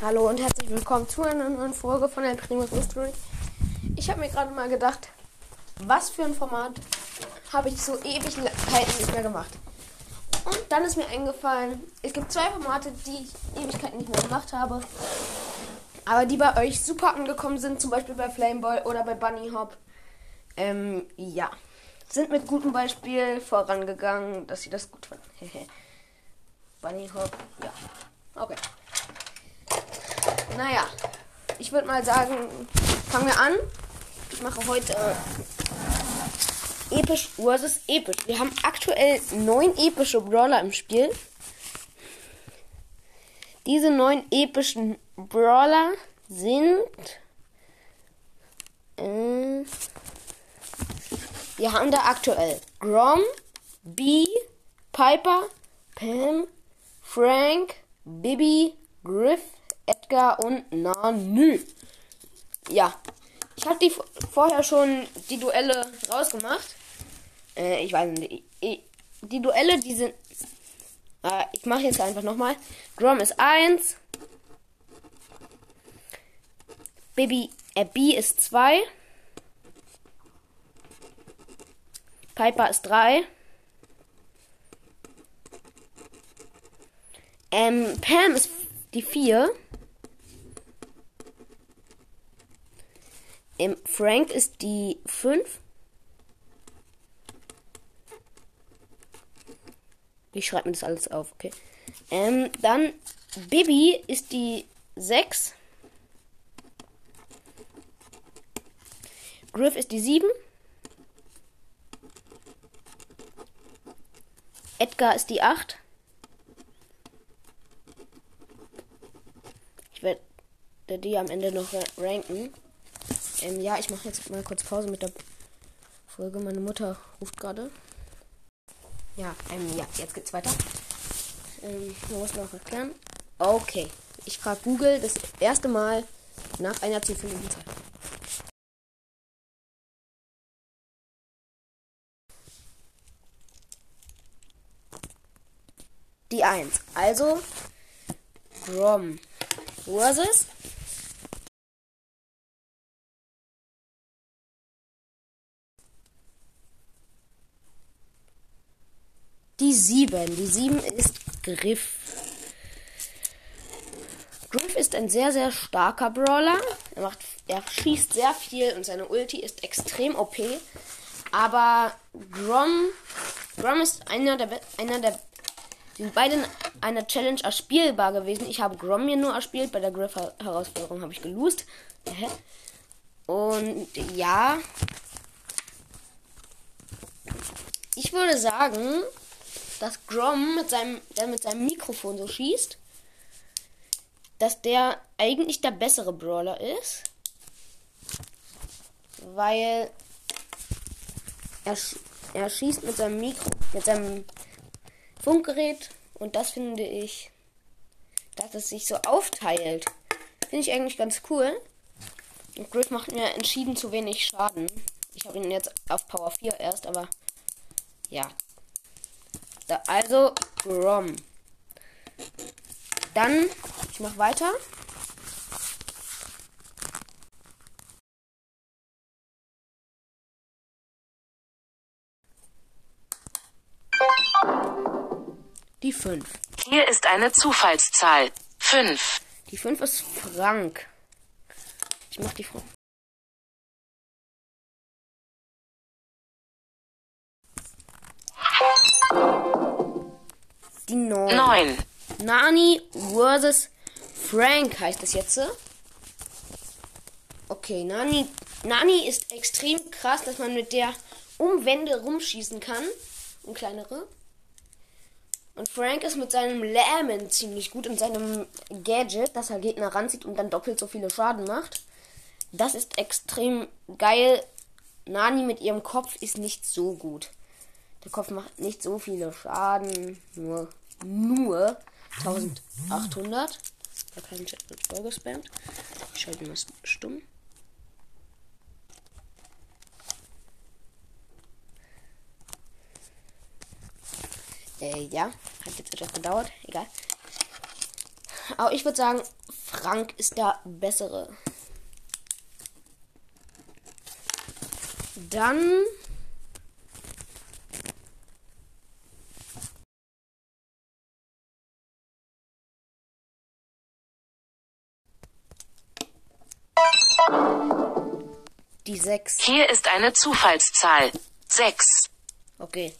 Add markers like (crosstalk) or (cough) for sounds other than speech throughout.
Hallo und herzlich willkommen zu einer neuen Folge von der Primus Mystery. Ich habe mir gerade mal gedacht, was für ein Format habe ich so Ewigkeiten nicht mehr gemacht. Und dann ist mir eingefallen, es gibt zwei Formate, die ich Ewigkeiten nicht mehr gemacht habe, aber die bei euch super angekommen sind, zum Beispiel bei Flameboy oder bei Bunny Hop. Ähm, ja. Sind mit gutem Beispiel vorangegangen, dass sie das gut fanden. (laughs) Bunny Hop, ja. Okay. Naja, ich würde mal sagen, fangen wir an. Ich mache heute äh, episch versus episch. Wir haben aktuell neun epische Brawler im Spiel. Diese neun epischen Brawler sind. Äh, wir haben da aktuell Grom, B, Piper, Pam, Frank, Bibi, Griff, Edgar und Nanu. Ja, ich habe die vorher schon die Duelle rausgemacht. Äh, ich weiß nicht. Die Duelle, die sind. Äh, ich mache jetzt einfach nochmal. Grom ist 1. Baby äh, B ist 2. Piper ist 3. Ähm, Pam ist die 4. Ähm, Frank ist die 5. Ich schreibe mir das alles auf, okay. Ähm, dann Bibi ist die 6. Griff ist die 7. Edgar ist die 8. Ich werde die am Ende noch ranken. Ähm, ja, ich mache jetzt mal kurz Pause mit der Folge. Meine Mutter ruft gerade. Ja, ähm, ja, jetzt geht's weiter. Ähm, muss noch erklären. Okay. Ich frage Google das erste Mal nach einer zufälligen Zahl. Die 1. Also Grom versus Die 7. Die 7 ist Griff. Griff ist ein sehr, sehr starker Brawler. Er, macht, er schießt sehr viel und seine Ulti ist extrem OP. Aber Grom, Grom ist einer der, einer der, sind beide in einer Challenge erspielbar gewesen. Ich habe Grom mir nur erspielt, bei der Griff-Herausforderung habe ich gelost. Und ja, ich würde sagen, dass Grom mit seinem, der mit seinem Mikrofon so schießt, dass der eigentlich der bessere Brawler ist. Weil er, er schießt mit seinem Mikro, mit seinem Funkgerät und das finde ich, dass es sich so aufteilt. Finde ich eigentlich ganz cool. Und Griff macht mir entschieden zu wenig Schaden. Ich habe ihn jetzt auf Power 4 erst, aber ja, da, also Grom. Dann, ich mach weiter. Die 5. Hier ist eine Zufallszahl. 5. Die 5 ist Frank. Ich mach die Frank. Die 9. 9. Nani versus Frank heißt es jetzt. Okay, Nani, Nani ist extrem krass, dass man mit der um Wände rumschießen kann. Und kleinere. Und Frank ist mit seinem Lähmen ziemlich gut und seinem Gadget, dass er Gegner ranzieht und dann doppelt so viele Schaden macht. Das ist extrem geil. Nani mit ihrem Kopf ist nicht so gut. Der Kopf macht nicht so viele Schaden. Nur, nur 1800. Da kein Chat wird vollgespammt. Ich schalte mal stumm. Äh, ja, hat jetzt etwas gedauert. Egal. Aber ich würde sagen, Frank ist der bessere. Dann. Die 6. Hier ist eine Zufallszahl. 6. Okay.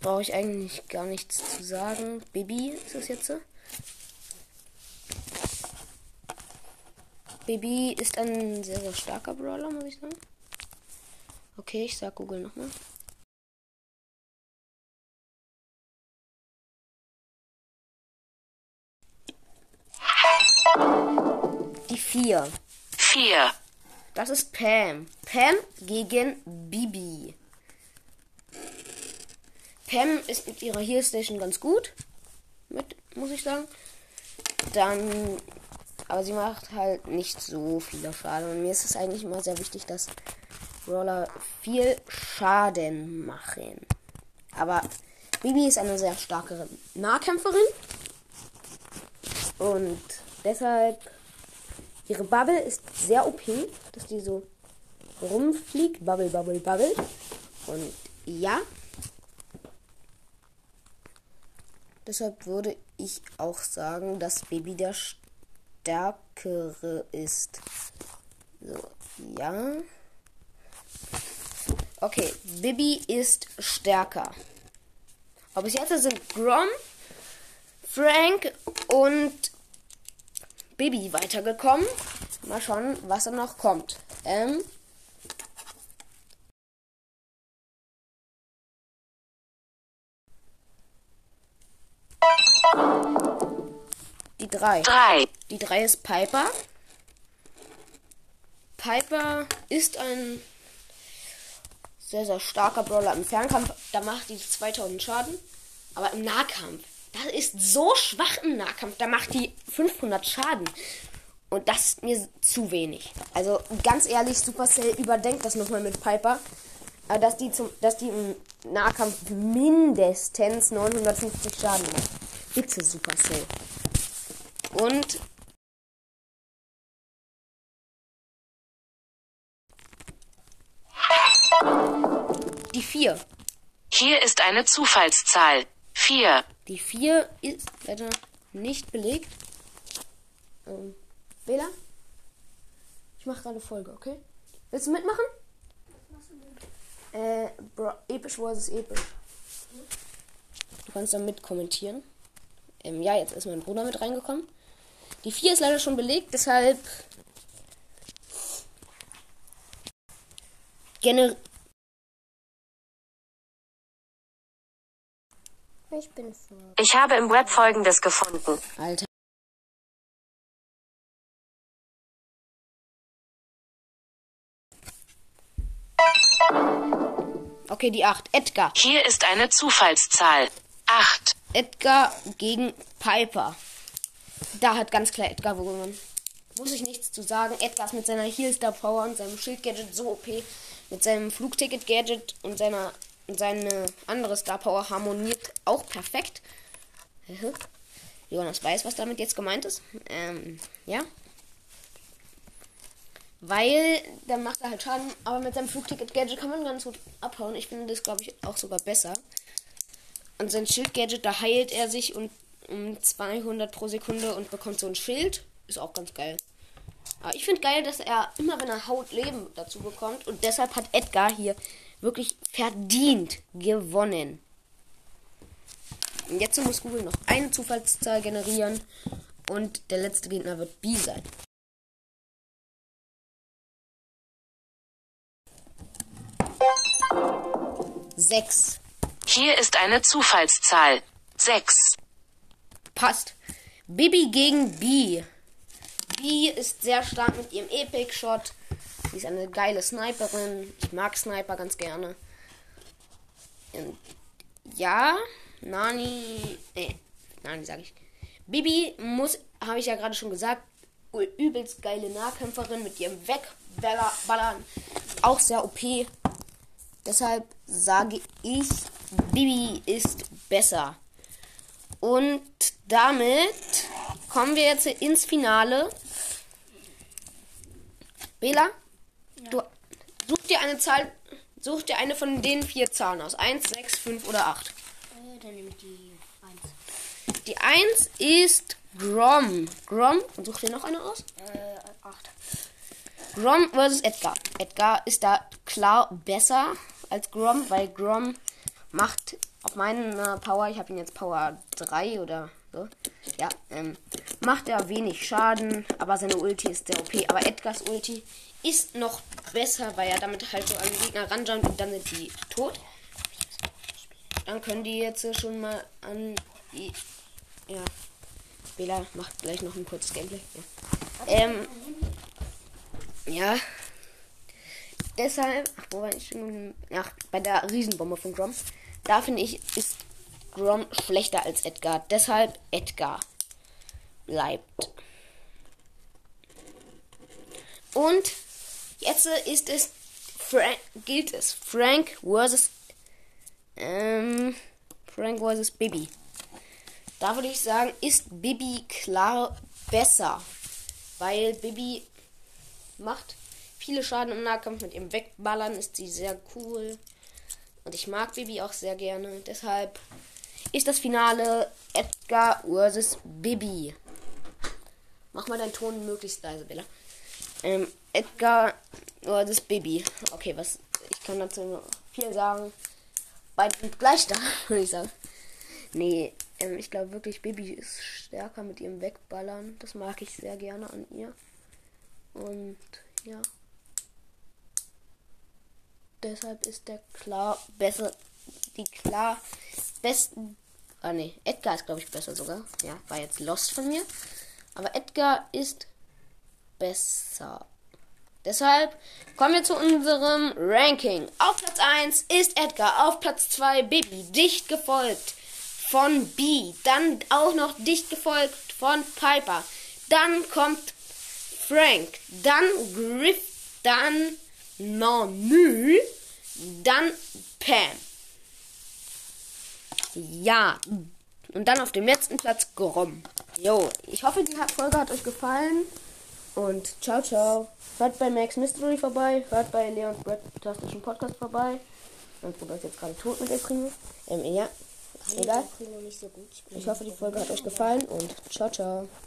Brauche ich eigentlich gar nichts zu sagen. Baby ist das jetzt? Baby ist ein sehr, sehr starker Brawler, muss ich sagen. Okay, ich sag Google nochmal. Die 4. 4. Das ist Pam. Pam gegen Bibi. Pam ist mit ihrer Heal Station ganz gut. Mit, muss ich sagen. Dann. Aber sie macht halt nicht so viel Schaden. Und mir ist es eigentlich immer sehr wichtig, dass Brawler viel Schaden machen. Aber Bibi ist eine sehr starke Nahkämpferin. Und deshalb. Ihre Bubble ist sehr OP, dass die so rumfliegt. Bubble, bubble, bubble. Und ja. Deshalb würde ich auch sagen, dass Baby der stärkere ist. So, ja. Okay, Bibi ist stärker. Aber bis jetzt sind Grom, Frank und Bibi weitergekommen. Mal schauen, was da noch kommt. Ähm. Die 3. 3. Die 3 ist Piper. Piper ist ein sehr, sehr starker Brawler im Fernkampf. Da macht die 2000 Schaden. Aber im Nahkampf, das ist so schwach im Nahkampf. Da macht die 500 Schaden. Und das ist mir zu wenig. Also ganz ehrlich, Supercell überdenkt das nochmal mit Piper. Aber dass die, zum, dass die im Nahkampf mindestens 950 Schaden macht. Bitte Supercell. Und die 4. Hier ist eine Zufallszahl. 4. Die 4 ist leider nicht belegt. Ähm, Bela? Ich mache gerade Folge, okay? Willst du mitmachen? Äh, Bro, episch versus episch. Du kannst dann mit kommentieren. Ähm, ja, jetzt ist mein Bruder mit reingekommen. Die 4 ist leider schon belegt, deshalb. Gener Ich bin vor. Ich habe im Web Folgendes gefunden. Alter. Okay, die 8. Edgar. Hier ist eine Zufallszahl. 8. Edgar gegen Piper. Da hat ganz klar Edgar gewonnen. Muss ich nichts zu sagen. Edgar ist mit seiner Heal-Star Power und seinem Schild-Gadget so OP. Mit seinem Flugticket-Gadget und seiner seine andere Star Power harmoniert auch perfekt. Jonas weiß, was damit jetzt gemeint ist. Ähm, ja. Weil dann macht er halt Schaden, aber mit seinem Flugticket-Gadget kann man ganz gut abhauen. Ich finde das, glaube ich, auch sogar besser. Und sein Schild-Gadget, da heilt er sich und um 200 pro Sekunde und bekommt so ein Schild. Ist auch ganz geil. Aber ich finde geil, dass er immer, wenn er haut, Leben dazu bekommt. Und deshalb hat Edgar hier wirklich verdient gewonnen. Und jetzt muss Google noch eine Zufallszahl generieren. Und der letzte Gegner wird B sein. Sechs. Hier ist eine Zufallszahl. 6. Passt. Bibi gegen B. B ist sehr stark mit ihrem Epic Shot. Sie ist eine geile Sniperin. Ich mag Sniper ganz gerne. Und ja, Nani. Nee, Nani sag ich. Bibi muss, habe ich ja gerade schon gesagt, übelst geile Nahkämpferin mit ihrem Wegballern. Auch sehr OP. Deshalb sage ich, Bibi ist besser. Und damit kommen wir jetzt ins Finale. Bela, du such dir eine Zahl, such dir eine von den vier Zahlen aus. 1, 6, 5 oder 8. Äh, dann nehme ich die 1. Die 1 ist Grom. Grom, und such dir noch eine aus. Äh, 8. Grom versus Edgar. Edgar ist da klar besser als Grom, weil Grom macht auf meinen äh, Power, ich habe ihn jetzt Power 3 oder so, ja, ähm, macht er wenig Schaden, aber seine Ulti ist sehr OP. Aber Edgars Ulti ist noch besser, weil er damit halt so an den Gegner ranjumpt und dann sind die tot. Dann können die jetzt schon mal an die, ja, Bela macht gleich noch ein kurzes Gameplay. Ja. Ähm, ja. Deshalb, ach, wo war ich schon? Ach, bei der Riesenbombe von Grom. Da finde ich, ist Grom schlechter als Edgar. Deshalb Edgar bleibt. Und jetzt ist es Frank, gilt es Frank versus ähm, Frank versus Bibi. Da würde ich sagen, ist Bibi klar besser, weil Bibi macht viele Schaden im Nahkampf mit ihrem Wegballern ist sie sehr cool und ich mag Bibi auch sehr gerne. Deshalb ist das Finale Edgar versus Bibi. Mach mal deinen Ton möglichst leise, Bella. Ähm, Edgar versus Bibi. Okay, was ich kann dazu noch viel sagen. Beide sind gleich da, (laughs) würde ich sagen. Nee, ähm, ich glaube wirklich, Bibi ist stärker mit ihrem Wegballern. Das mag ich sehr gerne an ihr. Und ja. Deshalb ist der klar besser. Die klar besten. Ah ne, Edgar ist glaube ich besser sogar. Ja, war jetzt Lost von mir. Aber Edgar ist besser. Deshalb kommen wir zu unserem Ranking. Auf Platz 1 ist Edgar, auf Platz 2 Bibi, dicht gefolgt von B, dann auch noch dicht gefolgt von Piper. Dann kommt Frank, dann Griff, dann Nanu, dann Pam. Ja, und dann auf dem letzten Platz Grom. Jo, ich hoffe, die Folge hat euch gefallen. Und ciao, ciao. Hört bei Max Mystery vorbei. Hört bei Leons Brett-Tastischen Podcast vorbei. Mein Bruder ist jetzt gerade tot mit der Primo. Ähm, ja. Egal. Ich hoffe, die Folge hat euch gefallen und ciao, ciao.